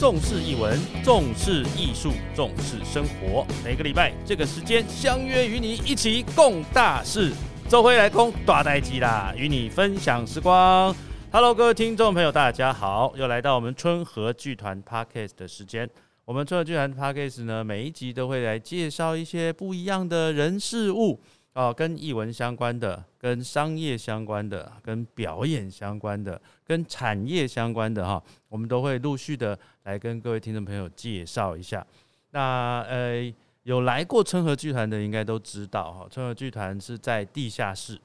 重视译文，重视艺术，重视生活。每个礼拜这个时间相约与你一起共大事。周辉来空大代机啦，与你分享时光。Hello，各位听众朋友，大家好，又来到我们春和剧团 Podcast 的时间。我们春和剧团 Podcast 呢，每一集都会来介绍一些不一样的人事物。哦，跟译文相关的、跟商业相关的、跟表演相关的、跟产业相关的哈，我们都会陆续的来跟各位听众朋友介绍一下。那呃，有来过春和剧团的应该都知道哈，春和剧团是在地下室。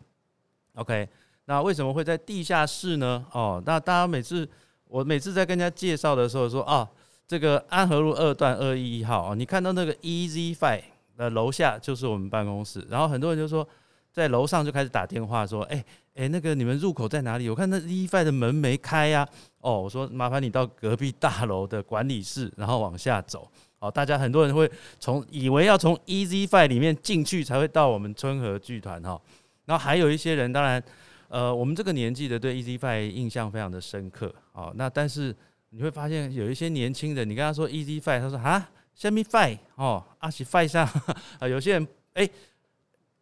OK，那为什么会在地下室呢？哦，那大家每次我每次在跟人家介绍的时候说啊，这个安和路二段二一一号哦，你看到那个 Easy Five。的楼下就是我们办公室，然后很多人就说，在楼上就开始打电话说，哎哎，那个你们入口在哪里？我看那 EasyFi 的门没开呀。哦，我说麻烦你到隔壁大楼的管理室，然后往下走。哦，大家很多人会从以为要从 EasyFi 里面进去才会到我们春和剧团哈。然后还有一些人，当然，呃，我们这个年纪的对 EasyFi 印象非常的深刻。哦，那但是你会发现有一些年轻人，你跟他说 EasyFi，他说啊。虾米 Fi 哦，阿是 Fi 上啊，有些人哎，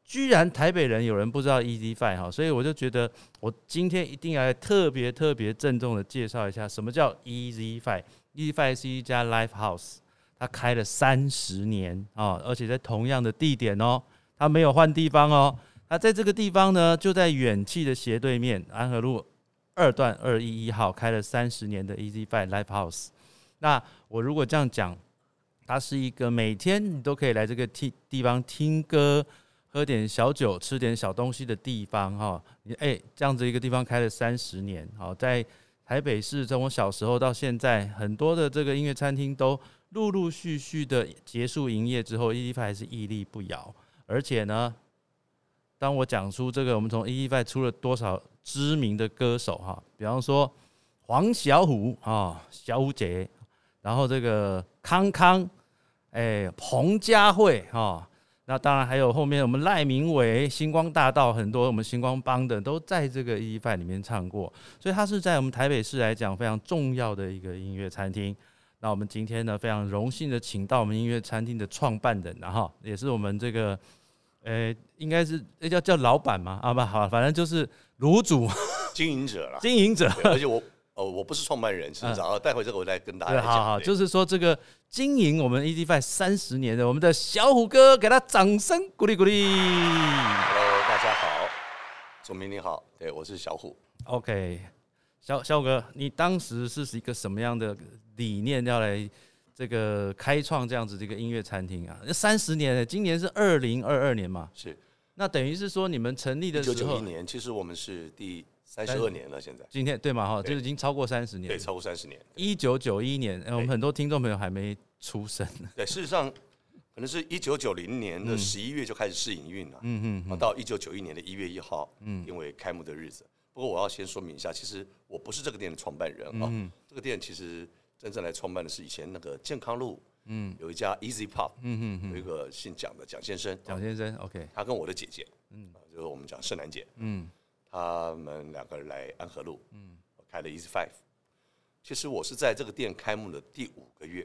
居然台北人有人不知道 Easy Fi 哈，所以我就觉得我今天一定要特别特别郑重的介绍一下什么叫 Easy Five。Easy Five 是一家 Live House，它开了三十年啊，而且在同样的地点哦，它没有换地方哦，它在这个地方呢，就在远气的斜对面，安和路二段二一一号开了三十年的 Easy Fi Live House。那我如果这样讲。它是一个每天你都可以来这个听地方听歌、喝点小酒、吃点小东西的地方哈。你哎，这样子一个地方开了三十年，好，在台北市从我小时候到现在，很多的这个音乐餐厅都陆陆续续的结束营业之后 e d 派还是屹立不摇。而且呢，当我讲出这个，我们从 e d 派出了多少知名的歌手哈，比方说黄小虎啊，小虎姐。然后这个康康，哎，彭佳慧哈，那当然还有后面我们赖明伟、星光大道很多我们星光帮的都在这个 E Five 里面唱过，所以它是在我们台北市来讲非常重要的一个音乐餐厅。那我们今天呢非常荣幸的请到我们音乐餐厅的创办人，然后也是我们这个，呃，应该是那叫叫老板嘛？啊不好，反正就是卤煮 经营者了，经营者，而且我。哦，我不是创办人，是长。啊，待会这个我再跟大家讲。好好，就是说这个经营我们 e d f i 三十年的我们的小虎哥，给他掌声鼓励鼓励。Hello，大家好，总明你好，对我是小虎。OK，小小虎哥，你当时是一个什么样的理念要来这个开创这样子这个音乐餐厅啊？那三十年，今年是二零二二年嘛？是。那等于是说你们成立的时候，九九一年，其实我们是第。三十二年了，现在今天对嘛？哈，就是已经超过三十年，对，超过三十年。一九九一年，我们很多听众朋友还没出生。对，事实上，可能是一九九零年的十一月就开始试营运了。嗯嗯。到一九九一年的一月一号，嗯，因为开幕的日子。不过我要先说明一下，其实我不是这个店的创办人啊。嗯。这个店其实真正来创办的是以前那个健康路，嗯，有一家 Easy Pop，嗯嗯有一个姓蒋的蒋先生。蒋先生，OK。他跟我的姐姐，嗯，就是我们讲盛楠姐，嗯。他们两个人来安和路，嗯，开了 Easy Five。其实我是在这个店开幕的第五个月，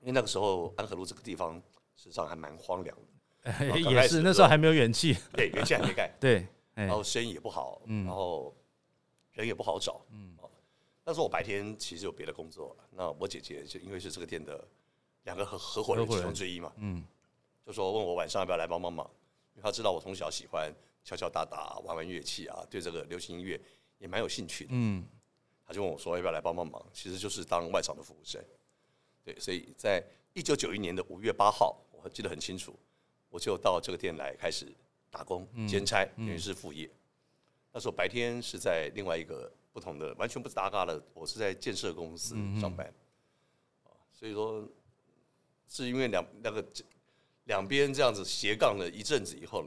因为那个时候安和路这个地方实际上还蛮荒凉的，也是那时候还没有元气，对，元气还没盖，对，然后生意也不好，嗯，然后人也不好找，嗯，但是我白天其实有别的工作，那我姐姐就因为是这个店的两个合合伙人。其中之一嘛，嗯，就说问我晚上要不要来帮帮忙，因为她知道我从小喜欢。敲敲打打，玩玩乐器啊，对这个流行音乐也蛮有兴趣的。嗯，他就问我说要不要来帮帮忙，其实就是当外场的服务生。对，所以在一九九一年的五月八号，我记得很清楚，我就到这个店来开始打工兼差，等于是副业。那时候白天是在另外一个不同的，完全不搭嘎的，我是在建设公司上班。所以说是因为两那个两边这样子斜杠了一阵子以后。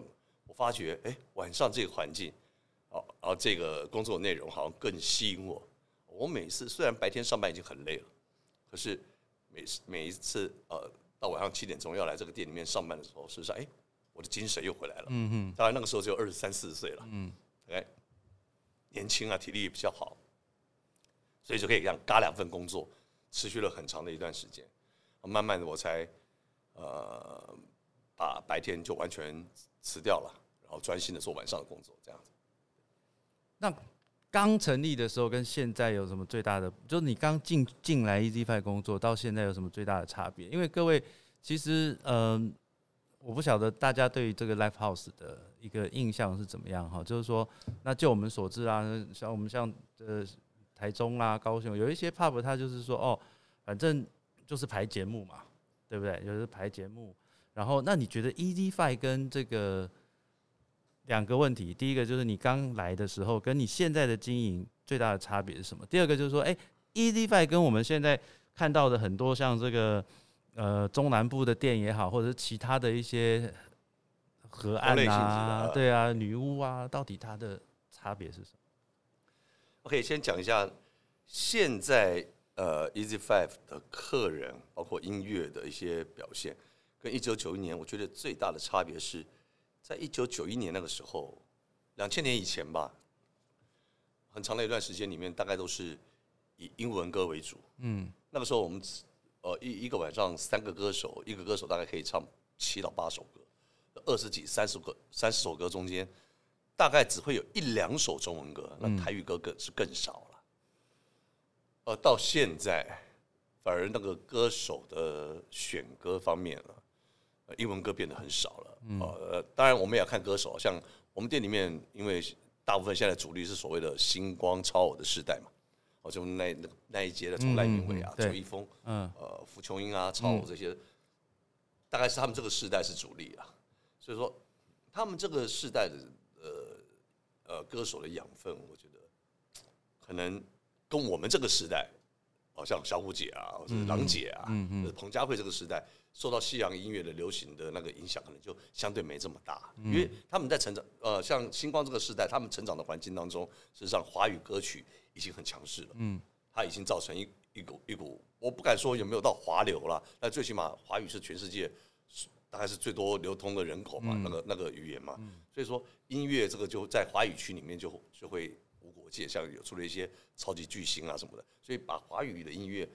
发觉哎，晚上这个环境，哦，然后这个工作内容好像更吸引我。我每次虽然白天上班已经很累了，可是每次每一次呃，到晚上七点钟要来这个店里面上班的时候，事实上哎，我的精神又回来了。嗯嗯。当然那个时候只有二十三四岁了。嗯。哎，年轻啊，体力也比较好，所以就可以这样嘎两份工作，持续了很长的一段时间，慢慢的我才呃把白天就完全辞掉了，然后专心的做晚上的工作，这样子。那刚成立的时候跟现在有什么最大的？就是你刚进进来 Easy f i 工作到现在有什么最大的差别？因为各位其实嗯。我不晓得大家对于这个 Live House 的一个印象是怎么样哈？就是说，那就我们所知啊，像我们像呃台中啊、高雄有一些 Pub，它就是说哦，反正就是排节目嘛，对不对？有的排节目，然后那你觉得 e a s y f i 跟这个两个问题，第一个就是你刚来的时候跟你现在的经营最大的差别是什么？第二个就是说，哎，Easy Five 跟我们现在看到的很多像这个。呃，中南部的店也好，或者是其他的一些河岸啊，对啊，女巫啊，到底它的差别是什么？OK，先讲一下现在呃，Easy Five 的客人，包括音乐的一些表现，跟一九九一年，我觉得最大的差别是在一九九一年那个时候，两千年以前吧，很长的一段时间里面，大概都是以英文歌为主。嗯，那个时候我们。呃，一一个晚上三个歌手，一个歌手大概可以唱七到八首歌，二十几、三十个、三十首歌中间，大概只会有一两首中文歌，那台语歌更是更少了。呃，到现在反而那个歌手的选歌方面了，英文歌变得很少了。呃，当然我们也要看歌手，像我们店里面，因为大部分现在主力是所谓的星光超偶的时代嘛。哦，就那那那一届的，从赖明伟啊、周一峰、嗯，呃，傅琼英啊、超偶这些，大概是他们这个时代是主力啊。所以说，他们这个时代的呃呃歌手的养分，我觉得可能跟我们这个时代，哦，像小虎姐啊，或者郎姐啊，嗯嗯，彭佳慧这个时代受到西洋音乐的流行的那个影响，可能就相对没这么大，因为他们在成长，呃，像星光这个时代，他们成长的环境当中，事实上华语歌曲。已经很强势了，嗯，它已经造成一一股一股，我不敢说有没有到华流了，但最起码华语是全世界大概是最多流通的人口嘛，那个那个语言嘛，所以说音乐这个就在华语区里面就就会无国界，像有出了一些超级巨星啊什么的，所以把华语的音乐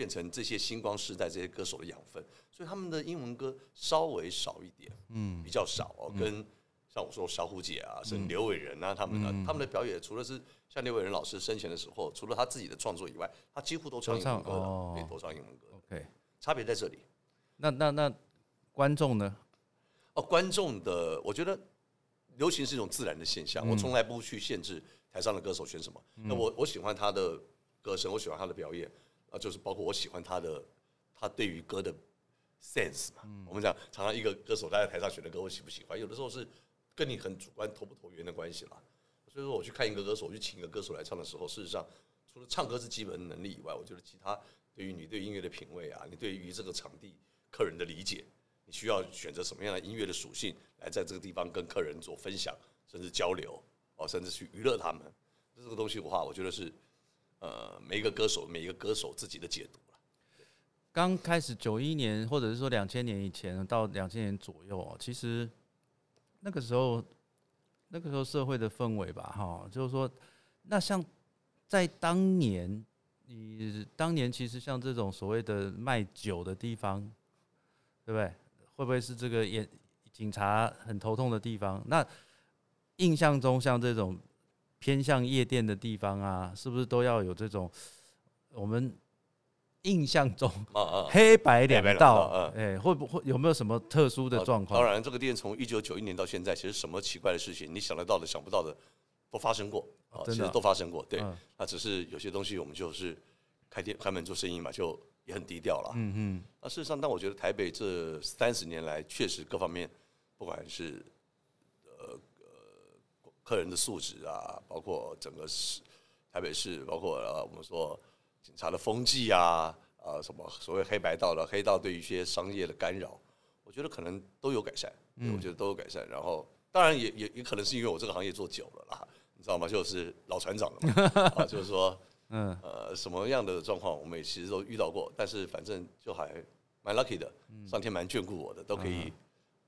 变成这些星光世代这些歌手的养分，所以他们的英文歌稍微少一点，嗯，比较少哦，跟。像我说小虎姐啊，是刘伟仁啊，他们的他们的表演，除了是像刘伟仁老师生前的时候，除了他自己的创作以外，他几乎都唱英文歌的，对，都唱英文歌。OK，差别在这里。那那那观众呢？哦，观众的，我觉得流行是一种自然的现象，我从来不去限制台上的歌手选什么。那我我喜欢他的歌声，我喜欢他的表演啊，就是包括我喜欢他的他对于歌的 sense 嘛。我们讲常常一个歌手他在台上选的歌，我喜不喜欢？有的时候是。跟你很主观投不投缘的关系啦。所以说我去看一个歌手，我去请一个歌手来唱的时候，事实上除了唱歌是基本能力以外，我觉得其他对于你对音乐的品味啊，你对于这个场地客人的理解，你需要选择什么样的音乐的属性来在这个地方跟客人做分享，甚至交流哦，甚至去娱乐他们，这个东西的话，我觉得是呃每一个歌手每一个歌手自己的解读。刚开始九一年或者是说两千年以前到两千年左右，其实。那个时候，那个时候社会的氛围吧，哈，就是说，那像在当年，你当年其实像这种所谓的卖酒的地方，对不对？会不会是这个也警察很头痛的地方？那印象中像这种偏向夜店的地方啊，是不是都要有这种我们？印象中，黑白两道，哎，会不会有没有什么特殊的状况？当然，这个店从一九九一年到现在，其实什么奇怪的事情，你想得到的、想不到的，都发生过啊，其实都发生过。对，那只是有些东西我们就是开店开门做生意嘛，就也很低调了。嗯嗯。那事实上，但我觉得台北这三十年来，确实各方面，不管是呃呃客人的素质啊，包括整个市台北市，包括呃我们说。警察的风纪啊，啊，什么所谓黑白道的黑道对于一些商业的干扰，我觉得可能都有改善，我觉得都有改善。然后，当然也也也可能是因为我这个行业做久了啦，你知道吗？就是老船长了嘛，啊，就是说，嗯，呃，什么样的状况我们也其实都遇到过，但是反正就还蛮 lucky 的，上天蛮眷顾我的，都可以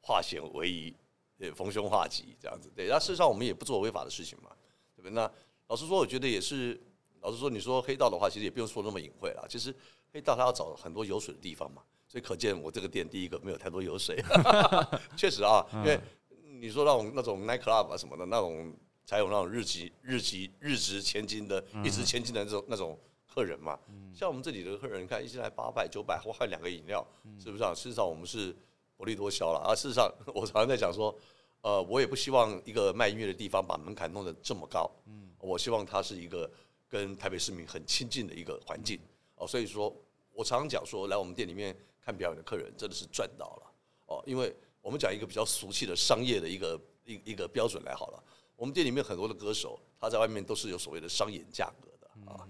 化险为夷，对，逢凶化吉这样子。对，那事实上我们也不做违法的事情嘛，对不对？那老实说，我觉得也是。老实说，你说黑道的话，其实也不用说那么隐晦了。其实黑道他要找很多有水的地方嘛，所以可见我这个店第一个没有太多油水，确实啊，因为你说那种那种 night club 啊什么的那种，才有那种日级日级日值千金的一值千金的那种那种客人嘛。像我们这里的客人，你看一进来八百九百，或换两个饮料，是不是啊？事实上我们是薄利多销了啊。事实上 我常常在讲说，呃，我也不希望一个卖音乐的地方把门槛弄得这么高，嗯，我希望它是一个跟台北市民很亲近的一个环境哦。所以说我常常讲说，来我们店里面看表演的客人真的是赚到了哦，因为我们讲一个比较俗气的商业的一个一一个标准来好了，我们店里面很多的歌手，他在外面都是有所谓的商演价格的啊。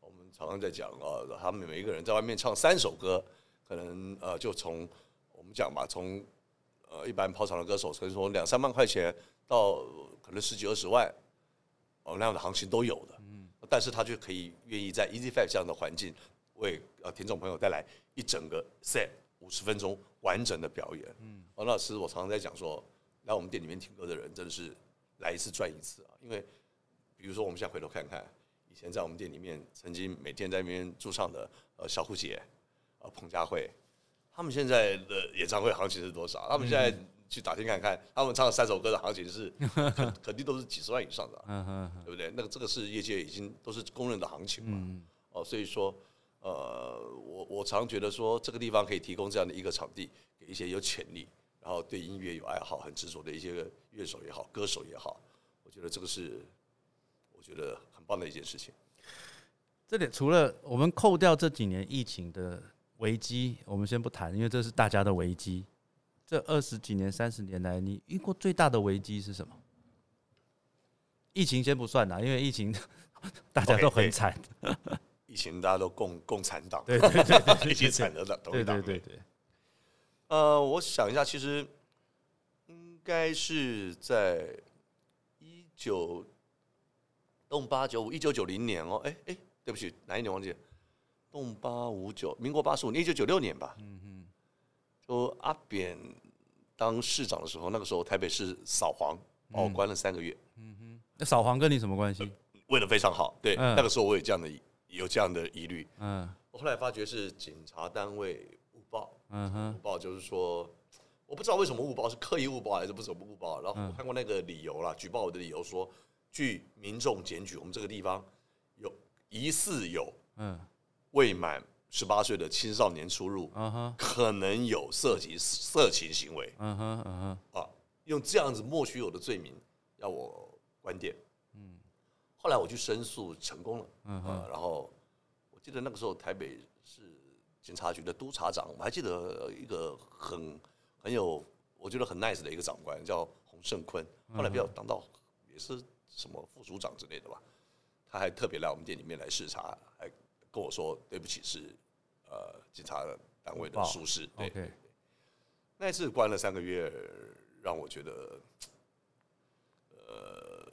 我们常常在讲啊，他们每一个人在外面唱三首歌，可能呃，就从我们讲吧，从呃一般跑场的歌手，可能从两三万块钱到可能十几二十万，哦那样的行情都有的。嗯，但是他就可以愿意在 Easy Five 这样的环境，为呃听众朋友带来一整个 set 五十分钟完整的表演。嗯，王老师，我常常在讲说，来我们店里面听歌的人真的是来一次赚一次啊，因为比如说我们现在回头看看。以前在我们店里面，曾经每天在那边驻唱的，呃，小虎姐，呃，彭佳慧，他们现在的演唱会行情是多少？他们现在去打听看看，他们唱的三首歌的行情是 肯肯定都是几十万以上的，对不对？那个这个是业界已经都是公认的行情嘛。哦，所以说，呃，我我常觉得说，这个地方可以提供这样的一个场地，给一些有潜力，然后对音乐有爱好、很执着的一些乐手也好、歌手也好，我觉得这个是，我觉得很。棒的一件事情。这里除了我们扣掉这几年疫情的危机，我们先不谈，因为这是大家的危机。这二十几年、三十年来，你遇过最大的危机是什么？疫情先不算啦，因为疫情 大家都很惨。疫情大家都共共产党，对对对，一起惨的党，对对对对。呃，我想一下，其实应该是在一九。动八九五一九九零年哦，哎哎，对不起，哪一年忘记了？动八五九，民国八十五年，一九九六年吧。嗯哼，就阿扁当市长的时候，那个时候台北市扫黄，把我关了三个月。嗯哼，那扫黄跟你什么关系？问的非常好，对，那个时候我有这样的有这样的疑虑。嗯，我后来发觉是警察单位误报。嗯哼，误报就是说，我不知道为什么误报，是刻意误报还是不怎么误报？然后我看过那个理由了，举报我的理由说。据民众检举，我们这个地方有疑似有嗯未满十八岁的青少年出入，可能有涉及色情行为，嗯哼嗯哼。啊，用这样子莫须有的罪名要我关店，嗯，后来我去申诉成功了，嗯哼，然后我记得那个时候台北市警察局的督察长，我还记得一个很很有我觉得很 nice 的一个长官叫洪胜坤，后来比较当到也是。什么副署长之类的吧，他还特别来我们店里面来视察，还跟我说对不起是呃警察单位的疏失。对，那一次关了三个月，让我觉得呃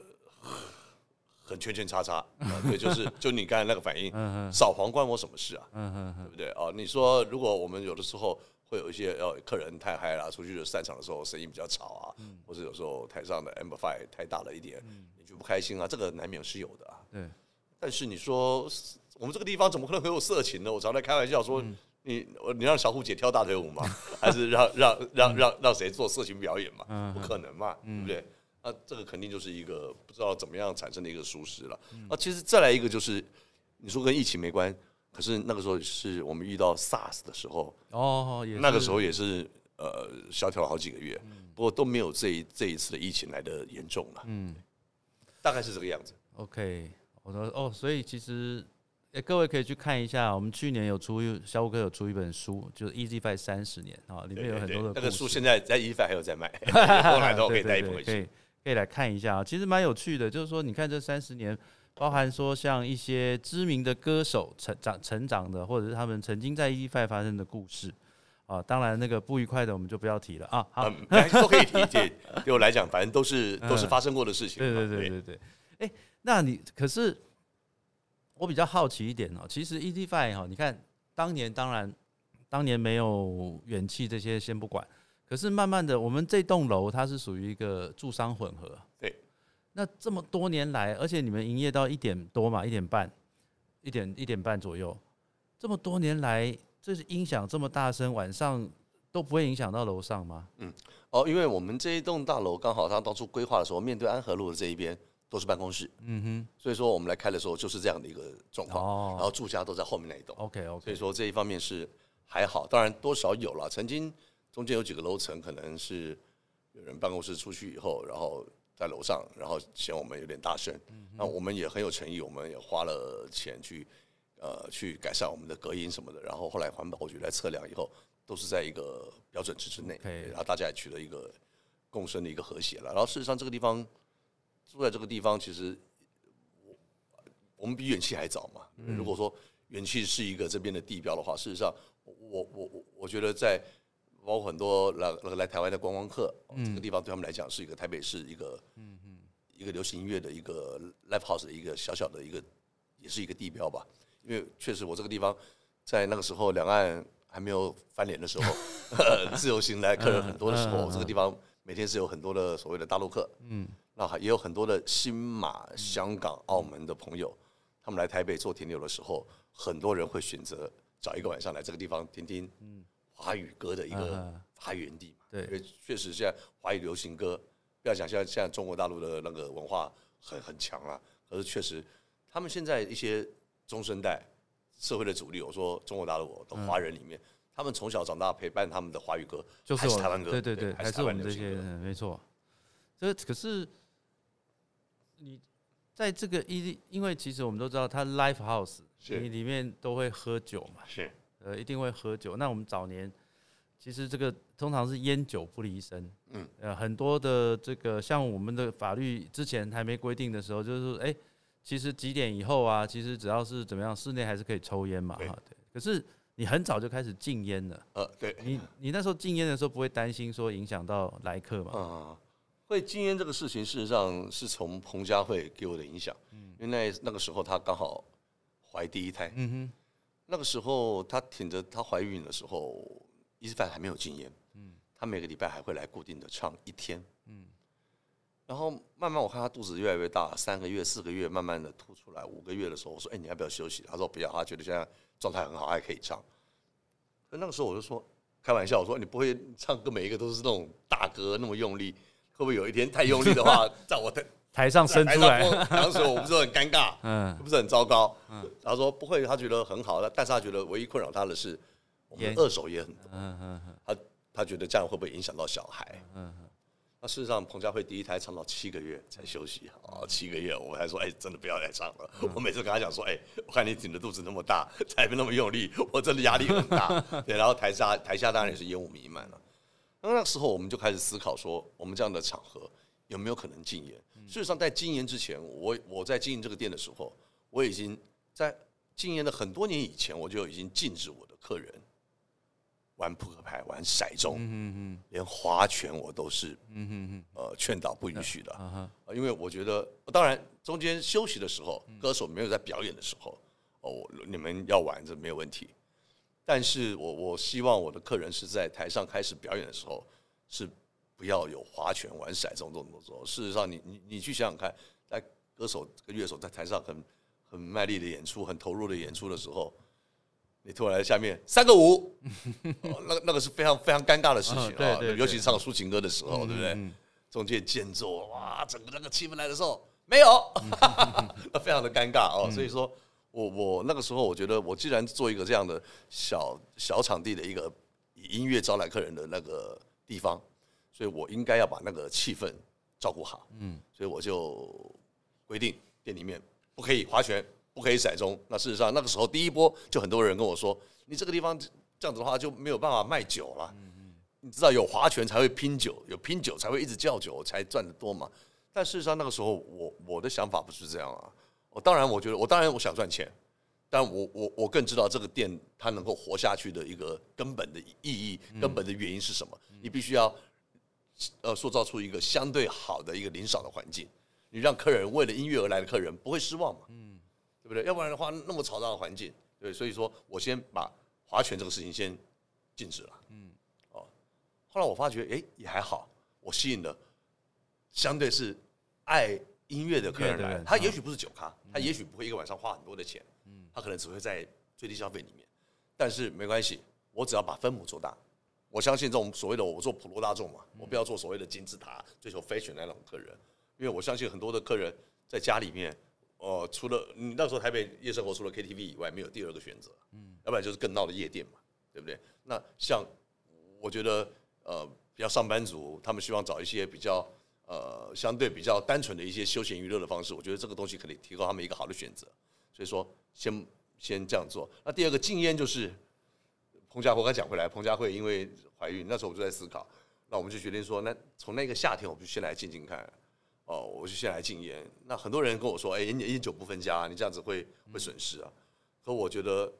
很圈圈叉叉。对，就是就你刚才那个反应，扫黄关我什么事啊？对不对？哦，你说如果我们有的时候。会有一些要客人太嗨了，出去的散场的时候声音比较吵啊，或者有时候台上的 amplify 太大了一点，你就不开心啊，这个难免是有的啊。对，但是你说我们这个地方怎么可能会有色情呢？我常在开玩笑说，你你让小虎姐跳大腿舞吗？还是让让让让让谁做色情表演嘛？不可能嘛，对不对？那这个肯定就是一个不知道怎么样产生的一个疏失了。啊，其实再来一个就是，你说跟疫情没关。可是那个时候是我们遇到 SARS 的时候哦，那个时候也是呃萧条了好几个月，不过都没有这一这一次的疫情来的严重了。嗯，大概是这个样子。OK，我说哦，所以其实哎，各位可以去看一下，我们去年有出小五哥有出一本书，就是 Easy Five 三十年啊，里面有很多的那个书，现在在 Easy Five 还有在卖，后来都可以带一本回去，可以来看一下啊。其实蛮有趣的，就是说你看这三十年。包含说像一些知名的歌手成长成长的，或者是他们曾经在 Easy Five 发生的故事啊，当然那个不愉快的我们就不要提了啊。好，都可以提，对对我来讲，反正都是都是发生过的事情。对对对对对。哎，那你可是我比较好奇一点哦，其实 E Five 哈，你看当年当然当年没有元气这些先不管，可是慢慢的我们这栋楼它是属于一个住商混合。对。那这么多年来，而且你们营业到一点多嘛，一点半，一点一点半左右，这么多年来，这是音响这么大声，晚上都不会影响到楼上吗？嗯，哦，因为我们这一栋大楼刚好它当初规划的时候，面对安和路的这一边都是办公室，嗯哼，所以说我们来开的时候就是这样的一个状况，哦，然后住家都在后面那一栋，OK OK，所以说这一方面是还好，当然多少有了，曾经中间有几个楼层可能是有人办公室出去以后，然后。在楼上，然后嫌我们有点大声，那我们也很有诚意，我们也花了钱去呃去改善我们的隔音什么的。然后后来环保局来测量以后，都是在一个标准值之内，然后大家也取得一个共生的一个和谐了。然后事实上，这个地方住在这个地方，其实我我们比远气还早嘛。如果说远气是一个这边的地标的话，事实上，我我我我觉得在。包括很多来来台湾的观光客，这个地方对他们来讲是一个台北市一个嗯嗯，一个流行音乐的一个 live house 的一个小小的一个，也是一个地标吧。因为确实我这个地方在那个时候两岸还没有翻脸的时候，自由行来客人很多的时候，这个地方每天是有很多的所谓的大陆客，嗯，那也有很多的新马、香港、澳门的朋友，他们来台北做停留的时候，很多人会选择找一个晚上来这个地方听听，嗯。华语歌的一个发源地嘛，对，因为确实现在华语流行歌，不要讲现在现在中国大陆的那个文化很很强了，可是确实他们现在一些中生代社会的主力，我说中国大陆的华人里面，他们从小长大陪伴他们的华语歌就是台湾歌，对对对，还是我们这些人，没错。这可是你在这个一，因为其实我们都知道，他 live house 你里面都会喝酒嘛，是。呃，一定会喝酒。那我们早年其实这个通常是烟酒不离身。嗯，呃，很多的这个像我们的法律之前还没规定的时候，就是说，哎，其实几点以后啊，其实只要是怎么样，室内还是可以抽烟嘛，哈，对。可是你很早就开始禁烟了。呃，对。你你那时候禁烟的时候，不会担心说影响到来客嘛？啊，会禁烟这个事情，事实上是从彭佳慧给我的影响。嗯，因为那那个时候她刚好怀第一胎。嗯哼。那个时候，她挺着她怀孕的时候，伊斯凡还没有禁烟。嗯，她每个礼拜还会来固定的唱一天。嗯，然后慢慢我看她肚子越来越大，三个月、四个月，慢慢的凸出来。五个月的时候，我说：“哎，你要不要休息？”她说：“不要。”她觉得现在状态很好，还可以唱。那个时候我就说开玩笑，我说：“你不会唱歌，每一个都是那种大歌那么用力，会不会有一天太用力的话，在我的？”台上伸出来，当时我不是很尴尬，嗯，不是很糟糕，嗯，他说不会，他觉得很好，但是他觉得唯一困扰他的是，我们二手也很多，嗯嗯嗯，他他觉得这样会不会影响到小孩？嗯嗯，那事实上彭佳慧第一胎唱到七个月才休息，啊，七个月，我还说，哎，真的不要再唱了。我每次跟他讲说，哎，我看你挺着肚子那么大，才没那么用力，我真的压力很大。对，然后台下台下当然也是烟雾弥漫了。那那时候我们就开始思考说，我们这样的场合有没有可能禁烟？事实上，在禁烟之前，我我在经营这个店的时候，我已经在禁烟的很多年以前，我就已经禁止我的客人玩扑克牌、玩骰盅，嗯嗯连划拳我都是，嗯嗯呃，劝导不允许的，啊因为我觉得，当然中间休息的时候，歌手没有在表演的时候，哦，你们要玩这没有问题，但是我我希望我的客人是在台上开始表演的时候是。不要有划拳、玩骰这种动作。事实上，你你你去想想看，在歌手、跟乐手在台上很很卖力的演出、很投入的演出的时候，你突然在下面三个五，那那个是非常非常尴尬的事情啊！尤其是唱抒情歌的时候，对不对？中间间奏，哇，整个那个气氛来的时候没有 非常的尴尬哦。所以说我我那个时候，我觉得我既然做一个这样的小小场地的一个以音乐招揽客人的那个地方。所以我应该要把那个气氛照顾好，嗯，所以我就规定店里面不可以划拳，不可以骰盅。那事实上那个时候第一波就很多人跟我说，你这个地方这样子的话就没有办法卖酒了。嗯嗯，你知道有划拳才会拼酒，有拼酒才会一直叫酒才赚得多嘛。但事实上那个时候我我的想法不是这样啊。我当然我觉得我当然我想赚钱，但我我我更知道这个店它能够活下去的一个根本的意义、根本的原因是什么。你必须要。呃，塑造出一个相对好的一个零少的环境，你让客人为了音乐而来的客人不会失望嘛？嗯，对不对？要不然的话，那么嘈杂的环境，对，所以说我先把划拳这个事情先禁止了。嗯，哦，后来我发觉，哎，也还好，我吸引的相对是爱音乐的客人来，他也许不是酒咖，他也许不会一个晚上花很多的钱，嗯，他可能只会在最低消费里面，但是没关系，我只要把分母做大。我相信这种所谓的我做普罗大众嘛，我不要做所谓的金字塔追求 fashion 那种客人，因为我相信很多的客人在家里面，哦，除了你那时候台北夜生活除了 KTV 以外，没有第二个选择，嗯，要不然就是更闹的夜店嘛，对不对？那像我觉得呃，比较上班族，他们希望找一些比较呃相对比较单纯的一些休闲娱乐的方式，我觉得这个东西可以提高他们一个好的选择。所以说，先先这样做。那第二个禁烟就是。彭佳慧，刚讲回来，彭佳慧因为怀孕，那时候我就在思考，那我们就决定说，那从那个夏天，我们就先来静静看，哦，我就先来禁烟。那很多人跟我说，哎，烟烟酒不分家，你这样子会会损失啊。可我觉得，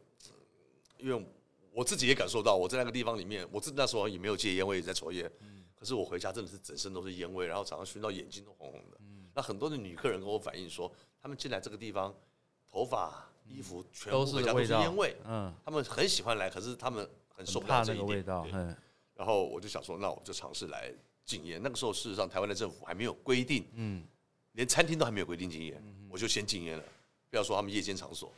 因为我自己也感受到，我在那个地方里面，我自那时候也没有戒烟，我也在抽烟。可是我回家真的是整身都是烟味，然后早上熏到眼睛都红红的。那很多的女客人跟我反映说，他们进来这个地方，头发。衣服全部回家都是烟味，嗯，他们很喜欢来，可是他们很受不了这一点。然后我就想说，那我就尝试来禁烟。那个时候，事实上台湾的政府还没有规定，嗯，连餐厅都还没有规定禁烟，我就先禁烟了。不要说他们夜间场所，哦，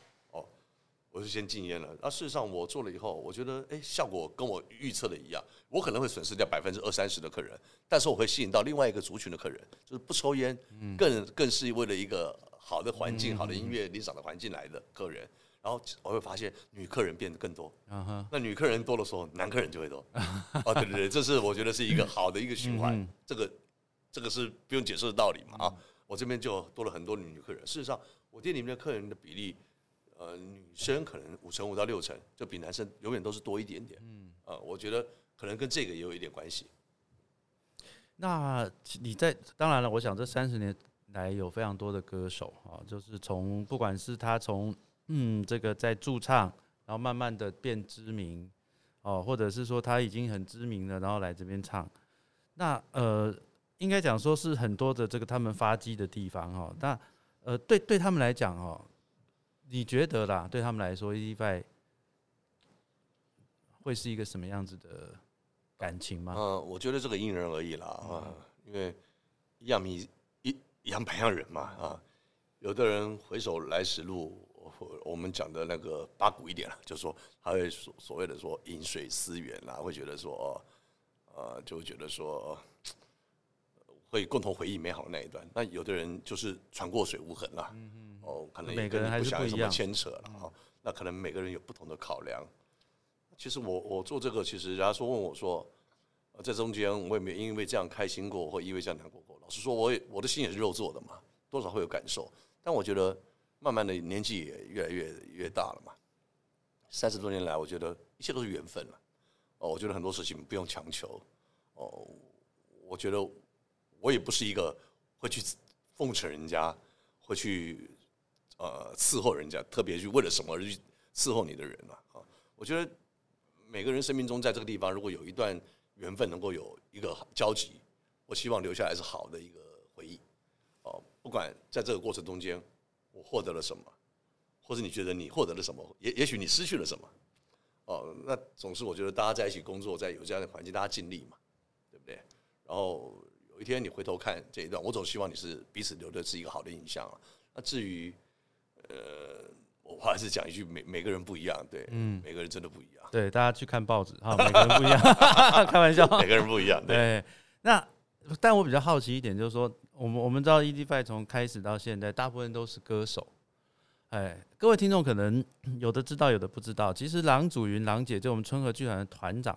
我就先禁烟了。那事实上我做了以后，我觉得，哎，效果跟我预测的一样。我可能会损失掉百分之二三十的客人，但是我会吸引到另外一个族群的客人，就是不抽烟，更更是为了一个。好的环境、好的音乐、理想的环境来的客人，然后我会发现女客人变得更多。那女客人多的时候，男客人就会多。哦，对对对，这是我觉得是一个好的一个循环。这个这个是不用解释的道理嘛啊！我这边就多了很多女客人。事实上，我店里面的客人的比例，呃，女生可能五成五到六成，就比男生永远都是多一点点。嗯，呃，我觉得可能跟这个也有一点关系。那你在当然了，我想这三十年。来有非常多的歌手啊，就是从不管是他从嗯这个在驻唱，然后慢慢的变知名哦，或者是说他已经很知名了，然后来这边唱，那呃应该讲说是很多的这个他们发迹的地方哈。那呃对对他们来讲哦，你觉得啦？对他们来说，E F 会是一个什么样子的感情吗？嗯，我觉得这个因人而异啦啊，因为一样米。样百样人嘛啊，有的人回首来时路，我我们讲的那个八股一点了，就说他会所所谓的说饮水思源啦，会觉得说哦，呃，就会觉得说会共同回忆美好的那一段。那有的人就是船过水无痕啦，哦，可能每个人还是不一样牵扯了哈。那可能每个人有不同的考量。其实我我做这个，其实人家说问我说。在中间，我也没因为这样开心过，或因为这样难过过。老实说，我也我的心也是肉做的嘛，多少会有感受。但我觉得，慢慢的年纪也越来越越大了嘛。三十多年来，我觉得一切都是缘分了。哦，我觉得很多事情不用强求。哦，我觉得我也不是一个会去奉承人家，会去呃伺候人家，特别去为了什么而去伺候你的人了。啊，我觉得每个人生命中，在这个地方，如果有一段。缘分能够有一个交集，我希望留下来是好的一个回忆。哦，不管在这个过程中间我获得了什么，或者你觉得你获得了什么，也也许你失去了什么。哦，那总是我觉得大家在一起工作，在有这样的环境，大家尽力嘛，对不对？然后有一天你回头看这一段，我总希望你是彼此留的是一个好的印象啊。那至于呃。我还是讲一句，每每个人不一样，对，嗯，每个人真的不一样，对，大家去看报纸哈，每个人不一样，开玩笑，每个人不一样，对。那但我比较好奇一点，就是说，我们我们知道 E D Five 从开始到现在，大部分都是歌手，哎，各位听众可能有的知道，有的不知道。其实郎祖云、郎姐就我们春和剧团的团长，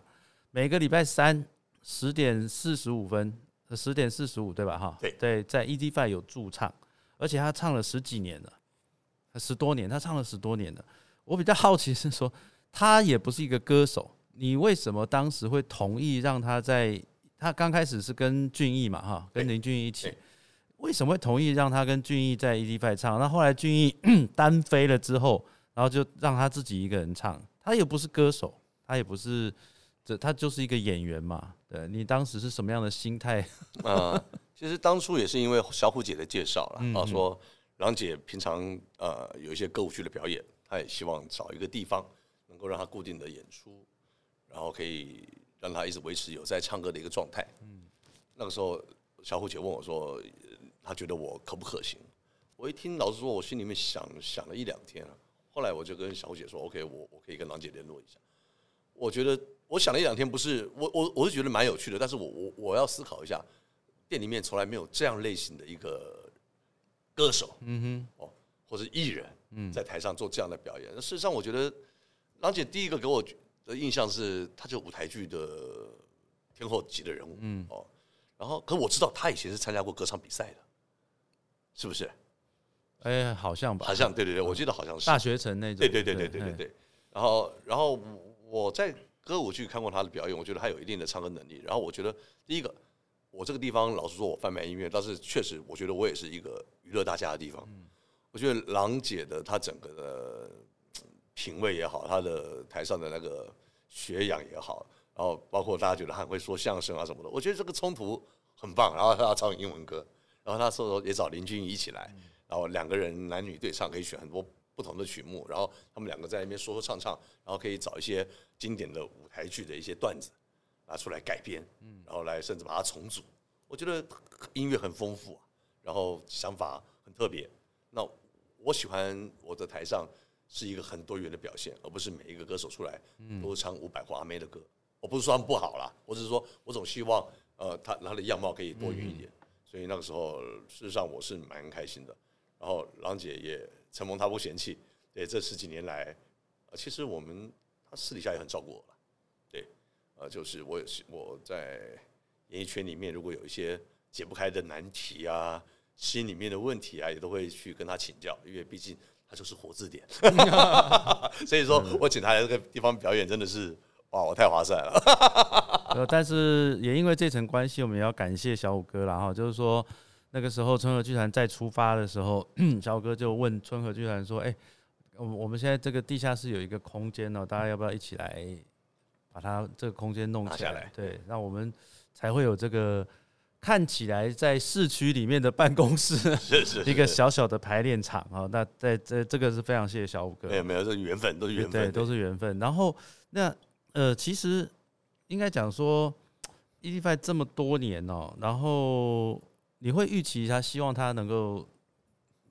每个礼拜三十点四十五分，十点四十五对吧？哈，对对，在 E D Five 有驻唱，而且他唱了十几年了。十多年，他唱了十多年了。我比较好奇是说，他也不是一个歌手，你为什么当时会同意让他在？他刚开始是跟俊逸嘛，哈，跟林俊逸一起，为什么会同意让他跟俊逸在 EDF 唱？那后来俊逸 单飞了之后，然后就让他自己一个人唱。他也不是歌手，他也不是，这他就是一个演员嘛。对你当时是什么样的心态？啊，其实当初也是因为小虎姐的介绍了，啊说。郎姐平常呃有一些歌舞剧的表演，她也希望找一个地方能够让她固定的演出，然后可以让她一直维持有在唱歌的一个状态。嗯，那个时候小虎姐问我说，她觉得我可不可行？我一听，老实说，我心里面想想了一两天后来我就跟小虎姐说，OK，我我可以跟郎姐联络一下。我觉得我想了一两天，不是我我我是觉得蛮有趣的，但是我我我要思考一下，店里面从来没有这样类型的一个歌手，嗯哼，哦，或者艺人，嗯，在台上做这样的表演。事实上，我觉得郎姐第一个给我的印象是，她就舞台剧的天后级的人物，嗯，哦，然后可我知道她以前是参加过歌唱比赛的，是不是？哎，好像吧，好像对对对，我记得好像是大学城那种，对对对对对对对。然后然后。我在歌舞剧看过她的表演，我觉得她有一定的唱歌能力。然后我觉得，第一个，我这个地方老实说，我贩卖音乐，但是确实，我觉得我也是一个娱乐大家的地方。我觉得郎姐的她整个的品味也好，她的台上的那个学养也好，然后包括大家觉得她会说相声啊什么的，我觉得这个冲突很棒。然后她要唱英文歌，然后那时候也找林俊一起来，然后两个人男女对唱，可以选很多。不同的曲目，然后他们两个在那边说说唱唱，然后可以找一些经典的舞台剧的一些段子拿出来改编，嗯，然后来甚至把它重组。我觉得音乐很丰富啊，然后想法很特别。那我喜欢我的台上是一个很多元的表现，而不是每一个歌手出来都唱五百或阿妹的歌。我不是说他们不好啦，我只是说我总希望呃他他的样貌可以多元一点。所以那个时候事实上我是蛮开心的。然后郎姐也。承蒙他不嫌弃，对这十几年来，其实我们他私底下也很照顾我了，对，呃，就是我也是我在演艺圈里面，如果有一些解不开的难题啊，心里面的问题啊，也都会去跟他请教，因为毕竟他就是活字典，所以说我请他来这个地方表演，真的是哇，我太划算了。呃，但是也因为这层关系，我们也要感谢小五哥了哈，就是说。那个时候，春和剧团在出发的时候，小五哥就问春和剧团说：“哎，我我们现在这个地下室有一个空间哦，大家要不要一起来把它这个空间弄起来？对，那我们才会有这个看起来在市区里面的办公室，是 是一个小小的排练场啊。那在这这个是非常谢谢小五哥，没有没有，这缘分都是缘分，对，都是缘分。然后那呃，其实应该讲说，E Five 这么多年哦，然后。你会预期他希望他能够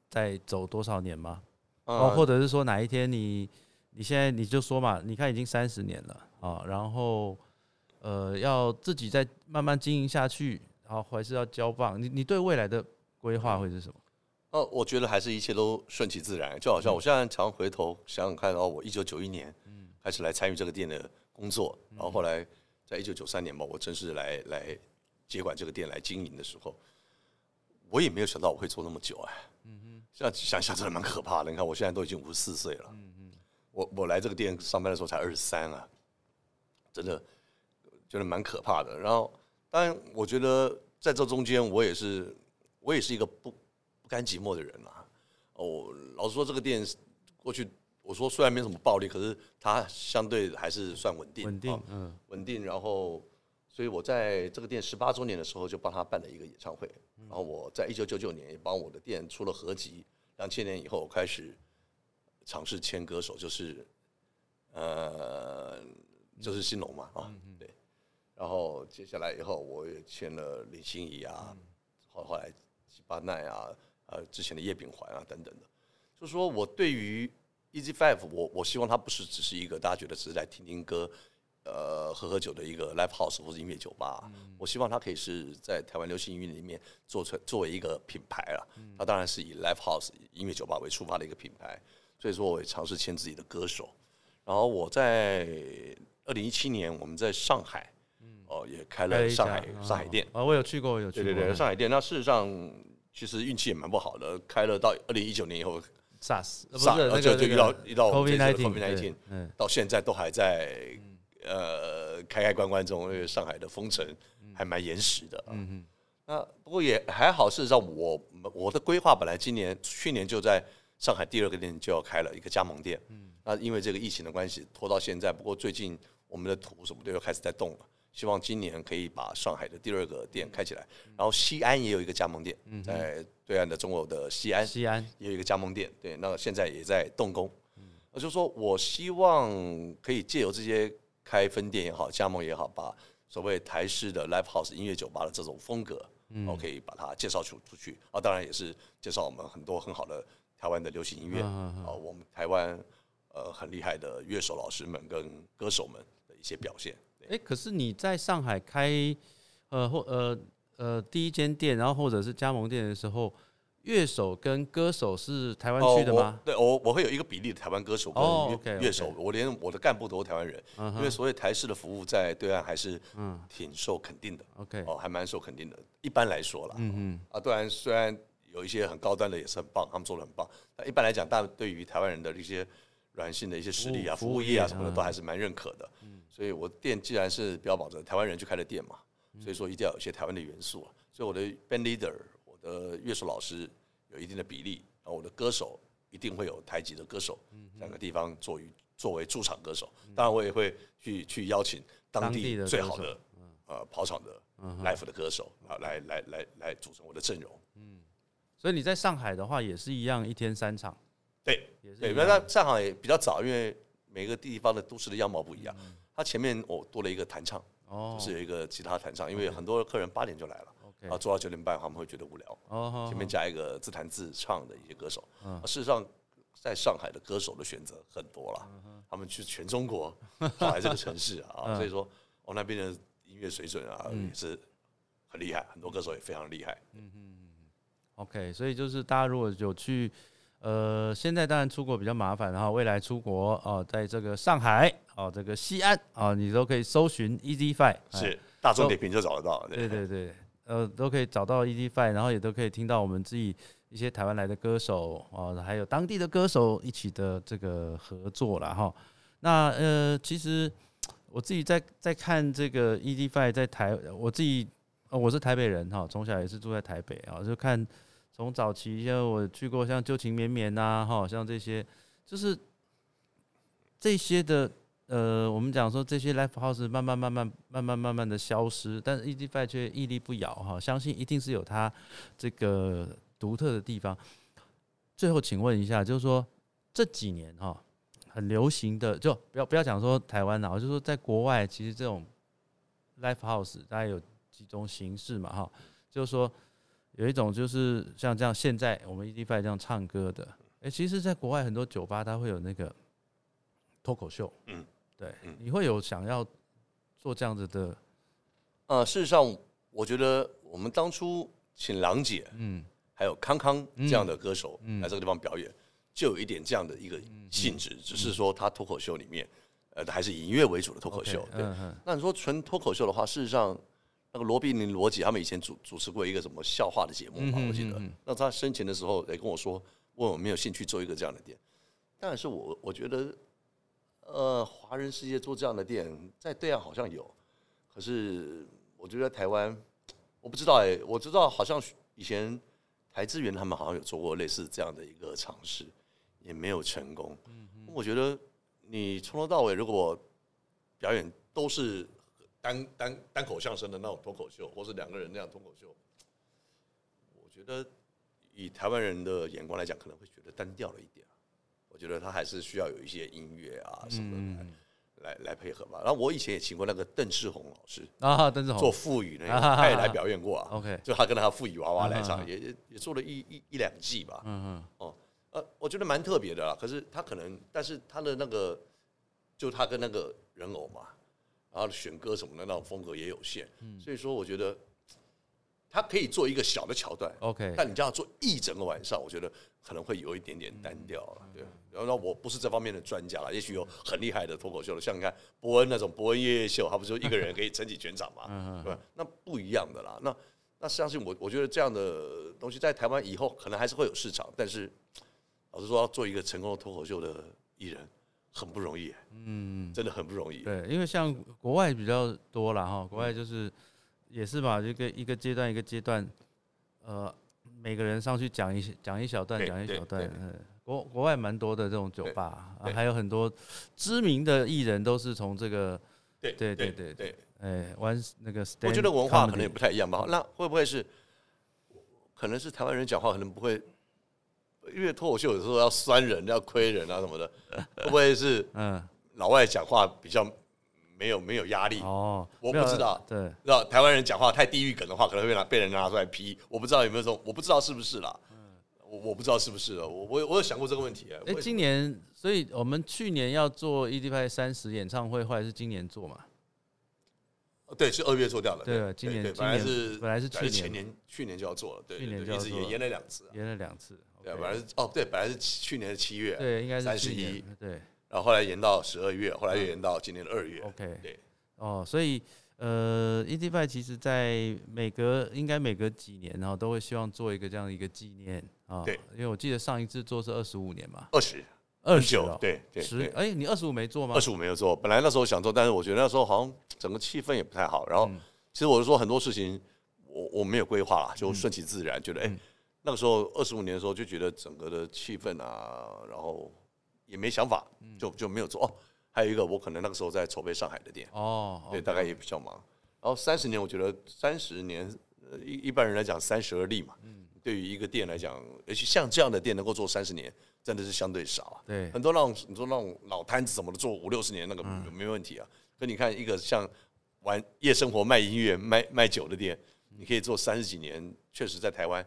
再走多少年吗？哦，或者是说哪一天你你现在你就说嘛，你看已经三十年了啊，然后呃要自己再慢慢经营下去，然后还是要交棒？你你对未来的规划会是什么？哦，我觉得还是一切都顺其自然，就好像我现在常回头想想看，哦，我一九九一年开始来参与这个店的工作，然后后来在一九九三年吧，我正式来来接管这个店来经营的时候。我也没有想到我会做那么久哎，嗯哼，现在想想真的蛮可怕的。你看我现在都已经五十四岁了，嗯嗯，我我来这个店上班的时候才二十三啊，真的觉得蛮可怕的。然后，当然我觉得在这中间，我也是我也是一个不不甘寂寞的人啊。哦，老实说，这个店过去我说虽然没什么暴利，可是它相对还是算稳定，稳定，嗯，稳定。然后，所以我在这个店十八周年的时候就帮他办了一个演唱会。然后我在一九九九年也帮我的店出了合集，两千年以后开始尝试签歌手，就是呃，就是新龙嘛啊，对。然后接下来以后我也签了李心怡啊，后后来吉巴奈啊，呃，之前的叶秉环啊等等的。就是说我对于 Easy Five，我我希望它不是只是一个大家觉得只是来听听歌。呃，喝喝酒的一个 live house 或者音乐酒吧，我希望它可以是在台湾流行音乐里面做成作为一个品牌了。它当然是以 live house 音乐酒吧为出发的一个品牌，所以说我也尝试签自己的歌手。然后我在二零一七年，我们在上海，哦，也开了上海上海店啊，我有去过，有去过。对对对，上海店。那事实上，其实运气也蛮不好的，开了到二零一九年以后，SARS，不是就就遇到遇到 COVID nineteen，到现在都还在。呃，开开关关中，因为上海的封城还蛮严实的。嗯嗯，那不过也还好。事实上，我我的规划本来今年、去年就在上海第二个店就要开了一个加盟店。嗯，那因为这个疫情的关系拖到现在。不过最近我们的图什么都要开始在动了，希望今年可以把上海的第二个店开起来。然后西安也有一个加盟店，在对岸的中国的西安，西安也有一个加盟店。对，那现在也在动工。嗯，我就说我希望可以借由这些。开分店也好，加盟也好，把所谓台式的 live house 音乐酒吧的这种风格，嗯，我可以把它介绍出出去啊。当然也是介绍我们很多很好的台湾的流行音乐啊，我们台湾呃很厉害的乐手老师们跟歌手们的一些表现。哎，可是你在上海开呃或呃呃第一间店，然后或者是加盟店的时候。乐手跟歌手是台湾区的吗？对，我我会有一个比例的台湾歌手跟乐手，我连我的干部都是台湾人，因为所谓台式的服务在对岸还是挺受肯定的。OK，哦，还蛮受肯定的。一般来说了，嗯嗯，啊，当然虽然有一些很高端的也是很棒，他们做的很棒，但一般来讲，大对于台湾人的一些软性的一些实力啊、服务业啊什么的，都还是蛮认可的。嗯，所以我店既然是标榜着台湾人去开的店嘛，所以说一定要有一些台湾的元素啊。所以我的 band leader。我的乐手老师有一定的比例，然后我的歌手一定会有台籍的歌手，两个地方作为作为驻场歌手。当然，我也会去去邀请当地最好的呃跑场的 live 的歌手啊，来来来来组成我的阵容。嗯，所以你在上海的话也是一样，一天三场。对，对，那上海比较早，因为每个地方的都市的样貌不一样。它前面我多了一个弹唱，哦，就是有一个其他弹唱，因为很多客人八点就来了。啊，做到九点半，他们会觉得无聊。哦，前面加一个自弹自唱的一些歌手。嗯，事实上，在上海的歌手的选择很多了。他们去全中国，跑来这个城市啊，所以说，我那边的音乐水准啊也是很厉害，很多歌手也非常厉害。嗯嗯嗯。OK，所以就是大家如果有去，呃，现在当然出国比较麻烦，然后未来出国哦，在这个上海哦，这个西安哦，你都可以搜寻 Easy Five，是大众点评就找得到。对对对。呃，都可以找到 ED Five，然后也都可以听到我们自己一些台湾来的歌手啊，还有当地的歌手一起的这个合作了哈。那呃，其实我自己在在看这个 ED Five 在台，我自己我是台北人哈，从小也是住在台北啊，就看从早期像我去过像旧情绵绵呐哈，像这些就是 这些的。呃，我们讲说这些 live house 慢慢慢慢慢慢慢慢的消失，但是 E D Five 却屹立不摇哈，相信一定是有它这个独特的地方。最后，请问一下，就是说这几年哈很流行的，就不要不要讲说台湾了，就说在国外，其实这种 live house 大概有几种形式嘛哈，就是说有一种就是像这样，现在我们 E D Five 这样唱歌的，哎，其实在国外很多酒吧它会有那个脱口秀，嗯。对，你会有想要做这样子的？呃，事实上，我觉得我们当初请郎姐，嗯，还有康康这样的歌手来这个地方表演，就有一点这样的一个性质，只是说他脱口秀里面，呃，还是以音乐为主的脱口秀。对，那你说纯脱口秀的话，事实上，那个罗宾林罗姐他们以前主主持过一个什么笑话的节目嘛，我记得。那他生前的时候也跟我说，问我没有兴趣做一个这样的店，但是我我觉得。呃，华人世界做这样的店，在对岸好像有，可是我觉得台湾，我不知道哎，我知道好像以前台资源他们好像有做过类似这样的一个尝试，也没有成功。我觉得你从头到尾如果表演都是单单单口相声的那种脱口秀，或是两个人那样脱口秀，我觉得以台湾人的眼光来讲，可能会觉得单调了一点。我觉得他还是需要有一些音乐啊什么的来来配合吧。然后我以前也请过那个邓世宏老师啊，邓世宏做富语那个，他也来表演过啊。OK，就他跟他富语娃娃来唱，也也做了一一一两季吧。嗯嗯。哦，呃，我觉得蛮特别的啦。可是他可能，但是他的那个，就他跟那个人偶嘛，然后选歌什么的那种风格也有限。嗯。所以说，我觉得。他可以做一个小的桥段，OK，但你叫他做一整个晚上，我觉得可能会有一点点单调了。对，然后我不是这方面的专家了，也许有很厉害的脱口秀的，像你看伯恩那种伯恩夜夜秀，他不是一个人可以撑起全场嘛？对吧？那不一样的啦。那那相信我，我觉得这样的东西在台湾以后可能还是会有市场，但是老实说，要做一个成功的脱口秀的艺人很不容易，嗯，真的很不容易。对，因为像国外比较多了哈，国外就是。也是吧，一个一个阶段一个阶段，呃，每个人上去讲一讲一小段，讲一小段。嗯，国国外蛮多的这种酒吧，啊，还有很多知名的艺人都是从这个，对对对对对，哎，玩那个。我觉得文化可能也不太一样吧。那会不会是，可能是台湾人讲话可能不会，因为脱口秀有时候要酸人、要亏人啊什么的，会不会是？嗯，老外讲话比较。没有没有压力哦，我不知道。对，知道台湾人讲话太地域梗的话，可能会拿被人拿出来批。我不知道有没有这种，我不知道是不是啦。嗯，我我不知道是不是啊，我我我有想过这个问题啊。哎，今年，所以我们去年要做 ED 派三十演唱会，后来是今年做嘛？对，是二月做掉了。对，今年本来是本来是去年年去年就要做了，对，去年就要做，也延了两次，延了两次。对，本来是哦，对，本来是去年的七月，对，应该是三十一，对，然后后来延到十二月，后来又延到今年的二月。OK，对，哦，所以呃，ED Five 其实在每隔应该每隔几年，然后都会希望做一个这样的一个纪念啊。对，因为我记得上一次做是二十五年嘛，二十。二十九，对对，十哎，你二十五没做吗？二十五没有做，本来那时候想做，但是我觉得那时候好像整个气氛也不太好。然后，其实我是说很多事情，我我没有规划啦，就顺其自然，觉得哎，那个时候二十五年的时候就觉得整个的气氛啊，然后也没想法，就就没有做。哦，还有一个，我可能那个时候在筹备上海的店哦，对，大概也比较忙。然后三十年，我觉得三十年，一一般人来讲三十而立嘛，嗯，对于一个店来讲，而且像这样的店能够做三十年。真的是相对少啊，对，很多那种你说那种老摊子什么的，做五六十年那个没问题啊。可你看一个像玩夜生活、卖音乐、卖卖酒的店，你可以做三十几年，确实在台湾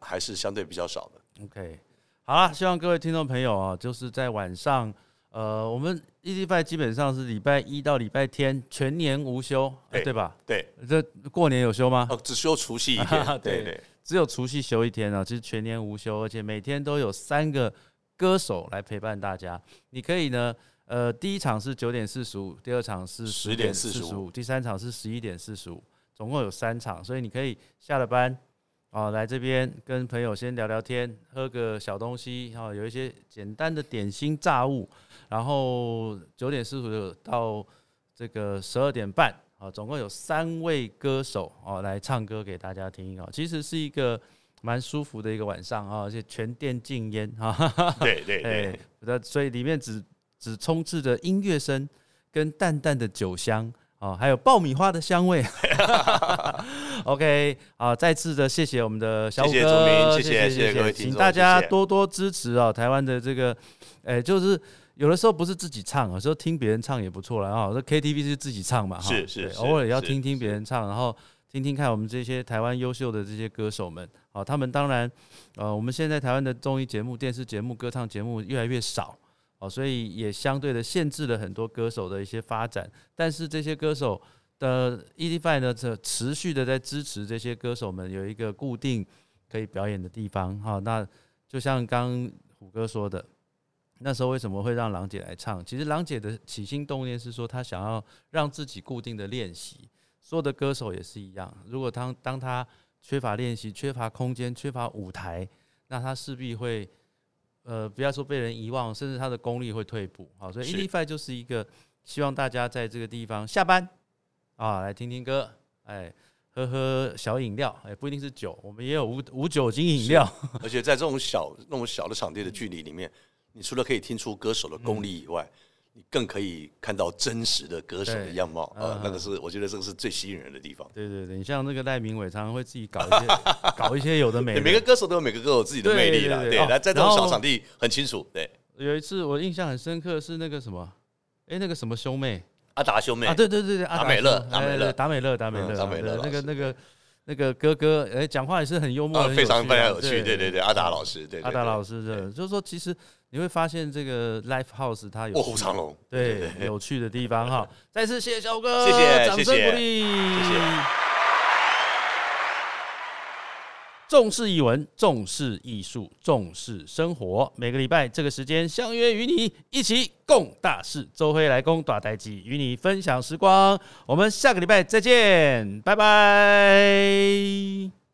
还是相对比较少的。OK，好了，希望各位听众朋友啊，就是在晚上，呃，我们 EZ Five 基本上是礼拜一到礼拜天全年无休，对吧？对，这过年有休吗？哦，只休除夕一天，对对。只有除夕休一天啊，其实全年无休，而且每天都有三个歌手来陪伴大家。你可以呢，呃，第一场是九点四十五，第二场是十点四十五，第三场是十一点四十五，总共有三场，所以你可以下了班啊，来这边跟朋友先聊聊天，喝个小东西，然后有一些简单的点心炸物，然后九点四十五到这个十二点半。啊，总共有三位歌手哦来唱歌给大家听哦，其实是一个蛮舒服的一个晚上啊，而且全店禁烟哈。对对对，那所以里面只只充斥着音乐声跟淡淡的酒香啊，还有爆米花的香味。OK，啊，再次的谢谢我们的小五哥，谢谢谢谢各位请大家多多支持哦，台湾的这个，哎，就是。有的时候不是自己唱，有时候听别人唱也不错了啊。这 KTV 是自己唱嘛，是是，偶尔也要听听别人唱，然后听听看我们这些台湾优秀的这些歌手们啊。他们当然，呃，我们现在台湾的综艺节目、电视节目、歌唱节目越来越少哦，所以也相对的限制了很多歌手的一些发展。但是这些歌手的 EDFI 呢，这持续的在支持这些歌手们有一个固定可以表演的地方哈。那就像刚虎哥说的。那时候为什么会让郎姐来唱？其实郎姐的起心动念是说，她想要让自己固定的练习。所有的歌手也是一样，如果当当他缺乏练习、缺乏空间、缺乏舞台，那他势必会，呃，不要说被人遗忘，甚至他的功力会退步。好，所以 e d Five 就是一个希望大家在这个地方下班啊，来听听歌，哎，喝喝小饮料，哎，不一定是酒，我们也有无无酒精饮料。而且在这种小那种小的场地的距离里面。你除了可以听出歌手的功力以外，你更可以看到真实的歌手的样貌啊！那个是我觉得这个是最吸引人的地方。对对对，你像那个赖明伟，常常会自己搞一些 搞一些有的没的。每个歌手都有每个歌手自己的魅力啦。对，来在这种小场地很清楚。对，有一次我印象很深刻是那个什么，哎，那个什么兄妹阿达兄妹啊，对对对对，达美乐，达美乐，达美乐，达美乐，达美乐，那个那个那个哥哥，哎，讲话也是很幽默，非常非常有趣。对对对，阿达老师，对阿达老师，的，就是说其实。你会发现这个 Life House 它有卧虎藏龙，对有趣的地方哈。再次谢谢小哥，谢谢，掌声鼓励，谢谢。重视译文，重视艺术，重视生活。每个礼拜这个时间相约与你一起共大事。周辉来攻大代机，与你分享时光。我们下个礼拜再见，拜拜。